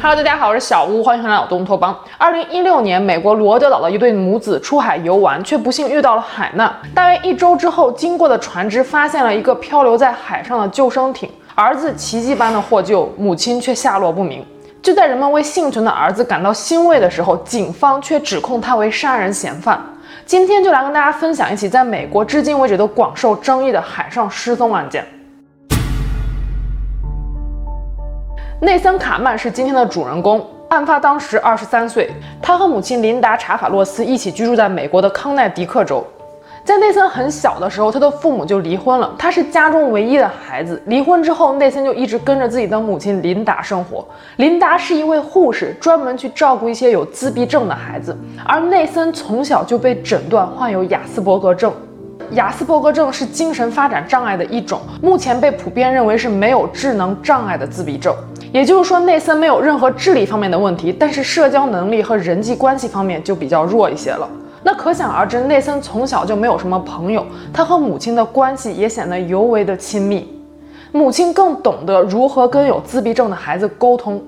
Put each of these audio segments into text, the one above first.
Hello，大家好，我是小屋，欢迎回来到东托邦。二零一六年，美国罗德岛的一对母子出海游玩，却不幸遇到了海难。大约一周之后，经过的船只发现了一个漂流在海上的救生艇，儿子奇迹般的获救，母亲却下落不明。就在人们为幸存的儿子感到欣慰的时候，警方却指控他为杀人嫌犯。今天就来跟大家分享一起在美国至今为止都广受争议的海上失踪案件。内森·卡曼是今天的主人公。案发当时二十三岁，他和母亲琳达·查法洛斯一起居住在美国的康奈狄克州。在内森很小的时候，他的父母就离婚了，他是家中唯一的孩子。离婚之后，内森就一直跟着自己的母亲琳达生活。琳达是一位护士，专门去照顾一些有自闭症的孩子。而内森从小就被诊断患有亚斯伯格症。亚斯伯格症是精神发展障碍的一种，目前被普遍认为是没有智能障碍的自闭症。也就是说，内森没有任何智力方面的问题，但是社交能力和人际关系方面就比较弱一些了。那可想而知，内森从小就没有什么朋友，他和母亲的关系也显得尤为的亲密。母亲更懂得如何跟有自闭症的孩子沟通。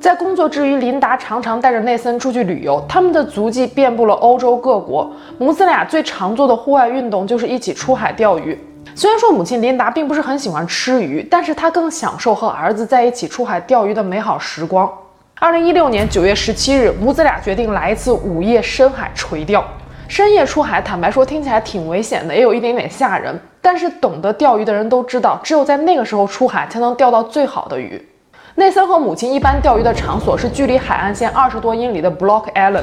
在工作之余，琳达常常带着内森出去旅游，他们的足迹遍布了欧洲各国。母子俩最常做的户外运动就是一起出海钓鱼。虽然说母亲琳达并不是很喜欢吃鱼，但是她更享受和儿子在一起出海钓鱼的美好时光。二零一六年九月十七日，母子俩决定来一次午夜深海垂钓。深夜出海，坦白说听起来挺危险的，也有一点点吓人。但是懂得钓鱼的人都知道，只有在那个时候出海，才能钓到最好的鱼。内森和母亲一般钓鱼的场所是距离海岸线二十多英里的 Block Island，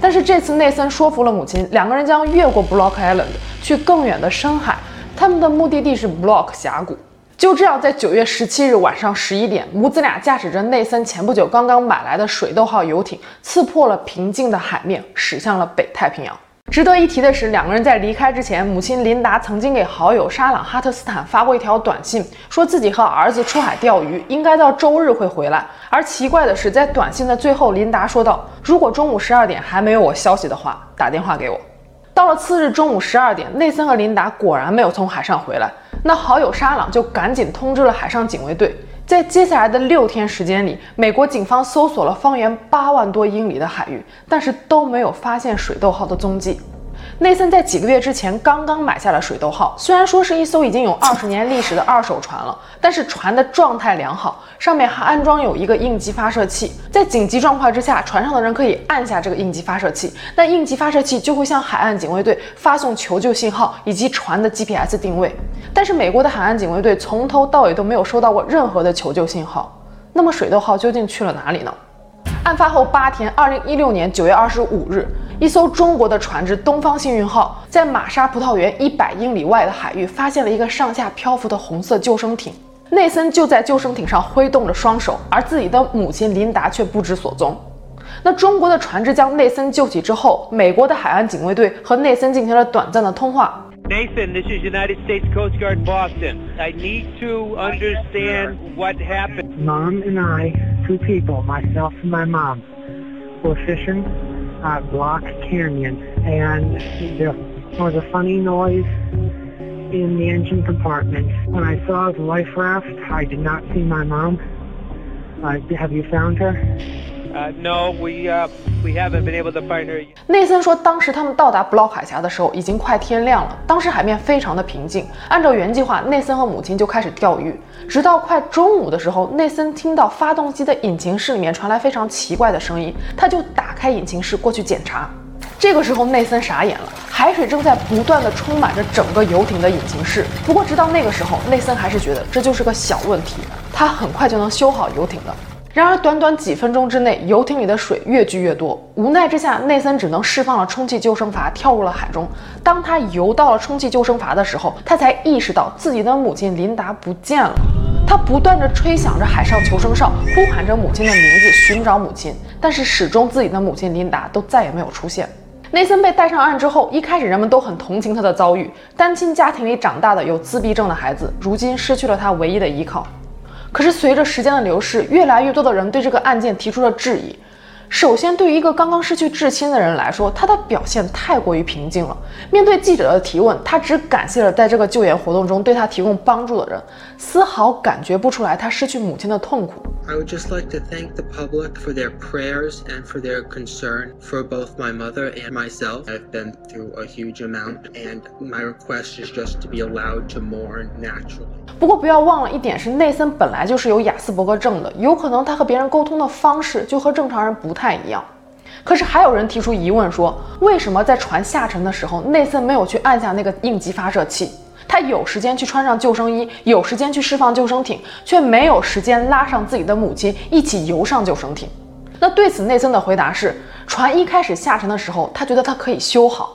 但是这次内森说服了母亲，两个人将越过 Block Island，去更远的深海。他们的目的地是 Block 峡谷。就这样，在九月十七日晚上十一点，母子俩驾驶着内森前不久刚刚买来的水痘号游艇，刺破了平静的海面，驶向了北太平洋。值得一提的是，两个人在离开之前，母亲琳达曾经给好友沙朗哈特斯坦发过一条短信，说自己和儿子出海钓鱼，应该到周日会回来。而奇怪的是，在短信的最后，琳达说道：“如果中午十二点还没有我消息的话，打电话给我。”到了次日中午十二点，内森和琳达果然没有从海上回来。那好友沙朗就赶紧通知了海上警卫队。在接下来的六天时间里，美国警方搜索了方圆八万多英里的海域，但是都没有发现水痘号的踪迹。内森在几个月之前刚刚买下了水痘号，虽然说是一艘已经有二十年历史的二手船了，但是船的状态良好，上面还安装有一个应急发射器，在紧急状况之下，船上的人可以按下这个应急发射器，那应急发射器就会向海岸警卫队发送求救信号以及船的 GPS 定位。但是美国的海岸警卫队从头到尾都没有收到过任何的求救信号，那么水痘号究竟去了哪里呢？案发后八天，二零一六年九月二十五日，一艘中国的船只“东方幸运号”在玛莎葡萄园一百英里外的海域发现了一个上下漂浮的红色救生艇。内森就在救生艇上挥动着双手，而自己的母亲琳达却不知所踪。那中国的船只将内森救起之后，美国的海岸警卫队和内森进行了短暂的通话。Nathan, this is United States Coast Guard Boston. I need to understand what happened. Mom and I, two people, myself and my mom, were fishing at Block Canyon, and there was a funny noise in the engine compartment. When I saw the life raft, I did not see my mom. Uh, have you found her? Uh, no, we uh, we haven't been able to find her. 内森说，当时他们到达 Block 海峡的时候，已经快天亮了。当时海面非常的平静。按照原计划，内森和母亲就开始钓鱼。直到快中午的时候，内森听到发动机的引擎室里面传来非常奇怪的声音，他就打开引擎室过去检查。这个时候，内森傻眼了，海水正在不断地充满着整个游艇的引擎室。不过，直到那个时候，内森还是觉得这就是个小问题，他很快就能修好游艇的。然而，短短几分钟之内，游艇里的水越聚越多。无奈之下，内森只能释放了充气救生筏，跳入了海中。当他游到了充气救生筏的时候，他才意识到自己的母亲琳达不见了。他不断地吹响着海上求生哨，呼喊着母亲的名字，寻找母亲。但是，始终自己的母亲琳达都再也没有出现。内森被带上岸之后，一开始人们都很同情他的遭遇。单亲家庭里长大的有自闭症的孩子，如今失去了他唯一的依靠。可是随着时间的流逝，越来越多的人对这个案件提出了质疑。首先，对于一个刚刚失去至亲的人来说，他的表现太过于平静了。面对记者的提问，他只感谢了在这个救援活动中对他提供帮助的人，丝毫感觉不出来他失去母亲的痛苦。I would just like to thank the public for their prayers and for their concern for both my mother and myself. I've been through a huge amount, and my request is just to be allowed to mourn naturally. 不过不要忘了一点是，内森本来就是有雅斯伯格症的，有可能他和别人沟通的方式就和正常人不太太一样。可是还有人提出疑问说，为什么在船下沉的时候，内森没有去按下那个应急发射器？他有时间去穿上救生衣，有时间去释放救生艇，却没有时间拉上自己的母亲一起游上救生艇。那对此，内森的回答是：船一开始下沉的时候，他觉得他可以修好，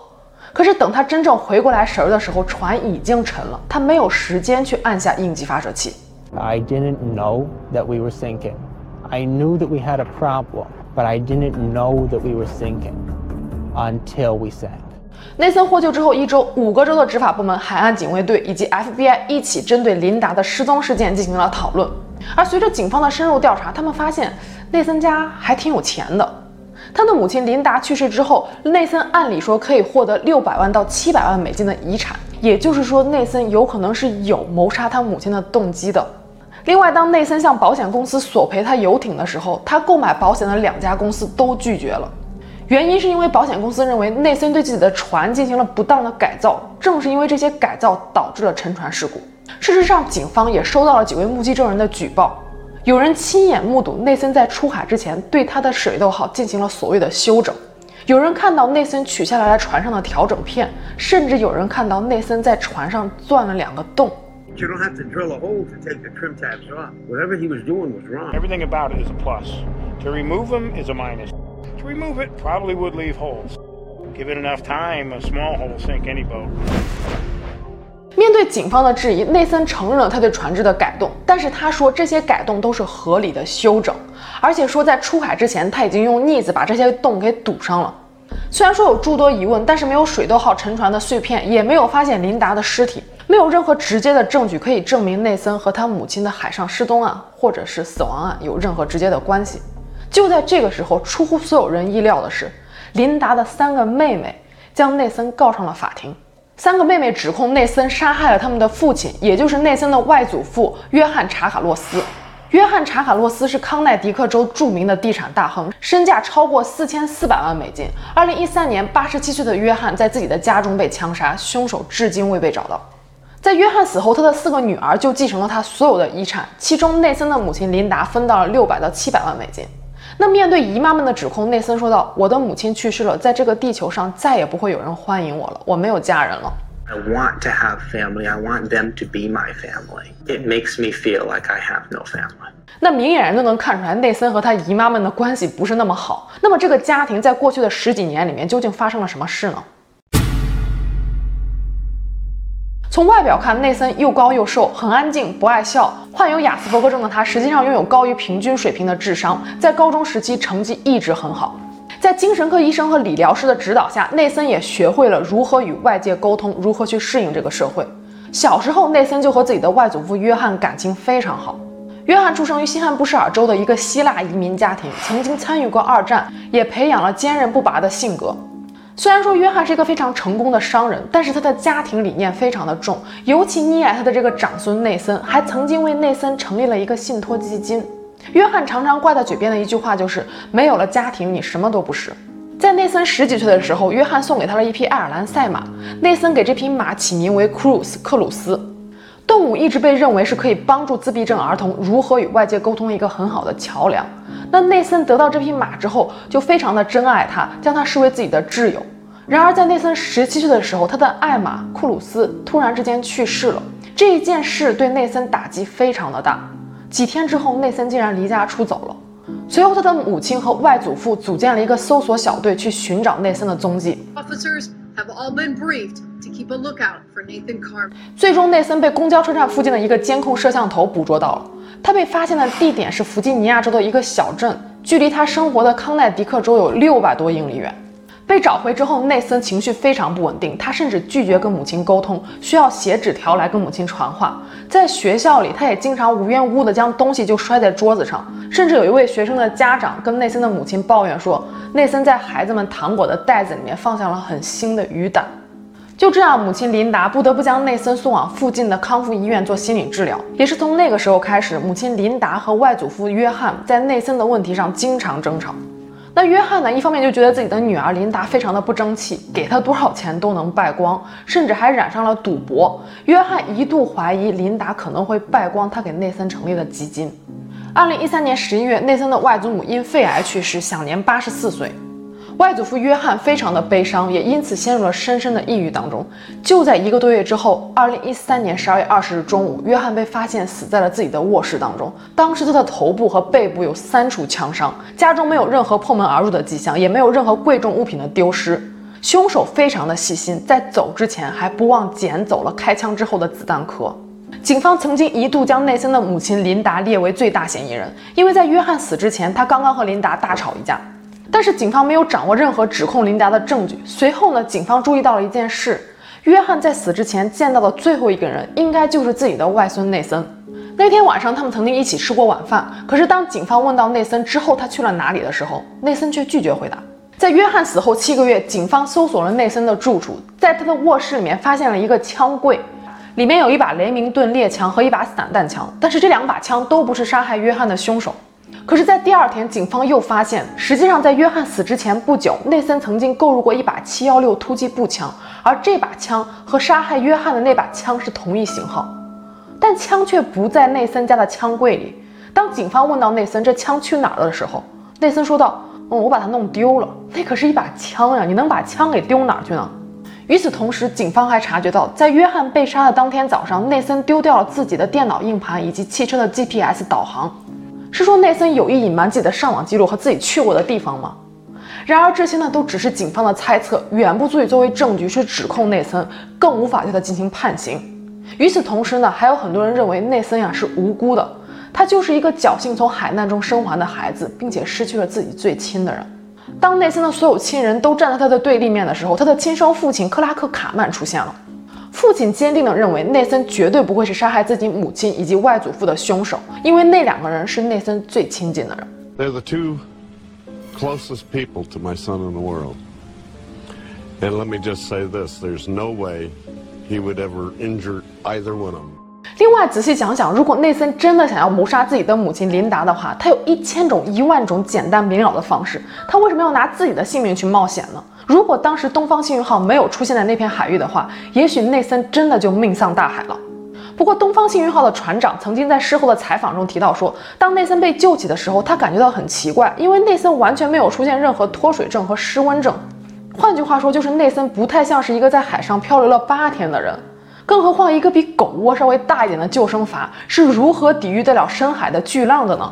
可是等他真正回过来神儿的时候，船已经沉了，他没有时间去按下应急发射器。I didn't know that we were sinking. I knew that we had a problem, but I didn't know that we were sinking until we sank. 内森获救之后一周，五个州的执法部门、海岸警卫队以及 FBI 一起针对琳达的失踪事件进行了讨论。而随着警方的深入调查，他们发现内森家还挺有钱的。他的母亲琳达去世之后，内森按理说可以获得六百万到七百万美金的遗产，也就是说，内森有可能是有谋杀他母亲的动机的。另外，当内森向保险公司索赔他游艇的时候，他购买保险的两家公司都拒绝了。原因是因为保险公司认为内森对自己的船进行了不当的改造，正是因为这些改造导致了沉船事故。事实上，警方也收到了几位目击证人的举报，有人亲眼目睹内森在出海之前对他的水痘号进行了所谓的修整，有人看到内森取下来了船上的调整片，甚至有人看到内森在船上钻了两个洞。You don't have to drill a hole to take the trim tabs off. Whatever he was doing was wrong. Everything about it is a plus. To remove them is a minus. To remove it probably would leave holes. Give it enough time, a small hole sink any boat. 面对警方的质疑，内森承认了他对船只的改动，但是他说这些改动都是合理的修整，而且说在出海之前他已经用腻子把这些洞给堵上了。虽然说有诸多疑问，但是没有水痘号沉船的碎片，也没有发现琳达的尸体，没有任何直接的证据可以证明内森和他母亲的海上失踪案或者是死亡案有任何直接的关系。就在这个时候，出乎所有人意料的是，琳达的三个妹妹将内森告上了法庭。三个妹妹指控内森杀害了他们的父亲，也就是内森的外祖父约翰·查卡洛斯。约翰·查卡洛斯是康奈狄克州著名的地产大亨，身价超过四千四百万美金。二零一三年，八十七岁的约翰在自己的家中被枪杀，凶手至今未被找到。在约翰死后，他的四个女儿就继承了他所有的遗产，其中内森的母亲琳达分到了六百到七百万美金。那面对姨妈们的指控，内森说道：“我的母亲去世了，在这个地球上再也不会有人欢迎我了，我没有家人了。” I want to have family. I want them to be my family. It makes me feel like I have no family. 那明眼人都能看出来，内森和他姨妈们的关系不是那么好。那么这个家庭在过去的十几年里面究竟发生了什么事呢？从外表看，内森又高又瘦，很安静，不爱笑。患有亚斯伯格症的他，实际上拥有高于平均水平的智商，在高中时期成绩一直很好。在精神科医生和理疗师的指导下，内森也学会了如何与外界沟通，如何去适应这个社会。小时候，内森就和自己的外祖父约翰感情非常好。约翰出生于西汉布什尔州的一个希腊移民家庭，曾经参与过二战，也培养了坚韧不拔的性格。虽然说约翰是一个非常成功的商人，但是他的家庭理念非常的重，尤其溺爱他的这个长孙内森，还曾经为内森成立了一个信托基金。约翰常常挂在嘴边的一句话就是：“没有了家庭，你什么都不是。”在内森十几岁的时候，约翰送给他了一匹爱尔兰赛马，内森给这匹马起名为 Cruz 克鲁斯。动物一直被认为是可以帮助自闭症儿童如何与外界沟通一个很好的桥梁。那内森得到这匹马之后，就非常的珍爱它，将它视为自己的挚友。然而，在内森十七岁的时候，他的爱马库鲁斯突然之间去世了。这一件事对内森打击非常的大。几天之后，内森竟然离家出走了。随后，他的母亲和外祖父组建了一个搜索小队，去寻找内森的踪迹。Have all been briefed to keep a lookout for Nathan Carver. 最终，内森被公交车站附近的一个监控摄像头捕捉到了。他被发现的地点是弗吉尼亚州的一个小镇，距离他生活的康奈迪克州有六百多英里远。被找回之后，内森情绪非常不稳定，他甚至拒绝跟母亲沟通，需要写纸条来跟母亲传话。在学校里，他也经常无缘无故的将东西就摔在桌子上，甚至有一位学生的家长跟内森的母亲抱怨说，内森在孩子们糖果的袋子里面放下了很腥的鱼胆。就这样，母亲琳达不得不将内森送往附近的康复医院做心理治疗。也是从那个时候开始，母亲琳达和外祖父约翰在内森的问题上经常争吵。那约翰呢，一方面就觉得自己的女儿琳达非常的不争气，给她多少钱都能败光，甚至还染上了赌博。约翰一度怀疑琳达可能会败光他给内森成立的基金。二零一三年十一月，内森的外祖母因肺癌去世，享年八十四岁。外祖父约翰非常的悲伤，也因此陷入了深深的抑郁当中。就在一个多月之后，二零一三年十二月二十日中午，约翰被发现死在了自己的卧室当中。当时他的头部和背部有三处枪伤，家中没有任何破门而入的迹象，也没有任何贵重物品的丢失。凶手非常的细心，在走之前还不忘捡走了开枪之后的子弹壳。警方曾经一度将内森的母亲琳达列为最大嫌疑人，因为在约翰死之前，他刚刚和琳达大吵一架。但是警方没有掌握任何指控琳达的证据。随后呢，警方注意到了一件事：约翰在死之前见到的最后一个人，应该就是自己的外孙内森。那天晚上，他们曾经一起吃过晚饭。可是当警方问到内森之后他去了哪里的时候，内森却拒绝回答。在约翰死后七个月，警方搜索了内森的住处，在他的卧室里面发现了一个枪柜，里面有一把雷明顿猎枪和一把散弹枪，但是这两把枪都不是杀害约翰的凶手。可是，在第二天，警方又发现，实际上在约翰死之前不久，内森曾经购入过一把七幺六突击步枪，而这把枪和杀害约翰的那把枪是同一型号，但枪却不在内森家的枪柜里。当警方问到内森这枪去哪了的时候，内森说道：“嗯，我把它弄丢了。那可是一把枪呀，你能把枪给丢哪去呢？”与此同时，警方还察觉到，在约翰被杀的当天早上，内森丢掉了自己的电脑硬盘以及汽车的 GPS 导航。是说内森有意隐瞒自己的上网记录和自己去过的地方吗？然而这些呢都只是警方的猜测，远不足以作为证据去指控内森，更无法对他进行判刑。与此同时呢，还有很多人认为内森呀是无辜的，他就是一个侥幸从海难中生还的孩子，并且失去了自己最亲的人。当内森的所有亲人都站在他的对立面的时候，他的亲生父亲克拉克·卡曼出现了。父亲坚定地认为内森绝对不会是杀害自己母亲以及外祖父的凶手，因为那两个人是内森最亲近的人。They're the two closest people to my son in the world. And let me just say this, there's no way he would ever injure either one of them. 另外，仔细想想，如果内森真的想要谋杀自己的母亲琳达的话，他有一千种、一万种简单明了的方式，他为什么要拿自己的性命去冒险呢？如果当时东方幸运号没有出现在那片海域的话，也许内森真的就命丧大海了。不过，东方幸运号的船长曾经在事后的采访中提到说，当内森被救起的时候，他感觉到很奇怪，因为内森完全没有出现任何脱水症和失温症。换句话说，就是内森不太像是一个在海上漂流了八天的人。更何况，一个比狗窝稍微大一点的救生筏是如何抵御得了深海的巨浪的呢？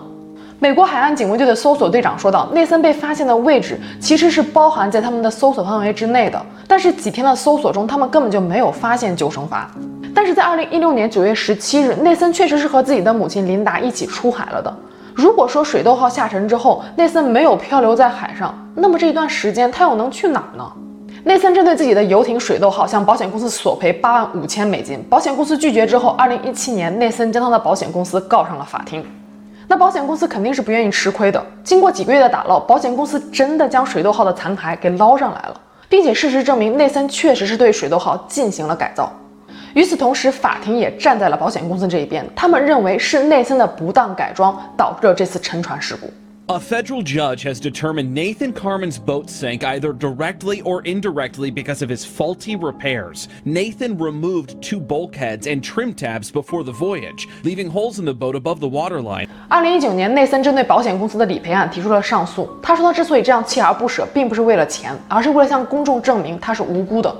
美国海岸警卫队的搜索队长说道：“内森被发现的位置其实是包含在他们的搜索范围之内的，但是几天的搜索中，他们根本就没有发现救生筏。但是在二零一六年九月十七日，内森确实是和自己的母亲琳达一起出海了的。如果说水痘号下沉之后，内森没有漂流在海上，那么这一段时间他又能去哪儿呢？内森针对自己的游艇水痘号向保险公司索赔八万五千美金，保险公司拒绝之后，二零一七年内森将他的保险公司告上了法庭。”那保险公司肯定是不愿意吃亏的。经过几个月的打捞，保险公司真的将水痘号的残骸给捞上来了，并且事实证明内森确实是对水痘号进行了改造。与此同时，法庭也站在了保险公司这一边，他们认为是内森的不当改装导致了这次沉船事故。A federal judge has determined Nathan Carman's boat sank either directly or indirectly because of his faulty repairs. Nathan removed two bulkheads and trim tabs before the voyage, leaving holes in the boat above the waterline. 二零一九年，内森针对保险公司的理赔案提出了上诉。他说他之所以这样锲而不舍，并不是为了钱，而是为了向公众证明他是无辜的。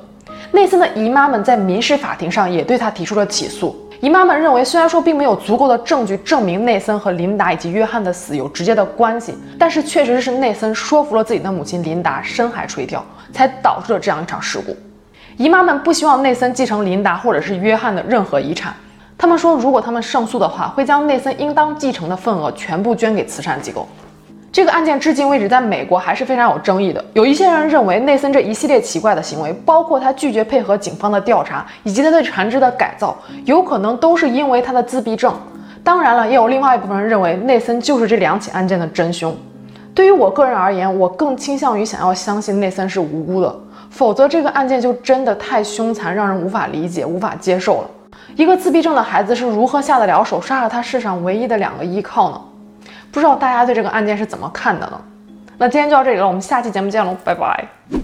内森的姨妈们在民事法庭上也对他提出了起诉。 姨妈们认为，虽然说并没有足够的证据证明内森和琳达以及约翰的死有直接的关系，但是确实是内森说服了自己的母亲琳达深海垂钓，才导致了这样一场事故。姨妈们不希望内森继承琳达或者是约翰的任何遗产，他们说，如果他们胜诉的话，会将内森应当继承的份额全部捐给慈善机构。这个案件至今为止在美国还是非常有争议的。有一些人认为内森这一系列奇怪的行为，包括他拒绝配合警方的调查，以及他对船只的改造，有可能都是因为他的自闭症。当然了，也有另外一部分人认为内森就是这两起案件的真凶。对于我个人而言，我更倾向于想要相信内森是无辜的，否则这个案件就真的太凶残，让人无法理解、无法接受了。一个自闭症的孩子是如何下得了手，杀了他世上唯一的两个依靠呢？不知道大家对这个案件是怎么看的呢？那今天就到这里了，我们下期节目见喽，拜拜。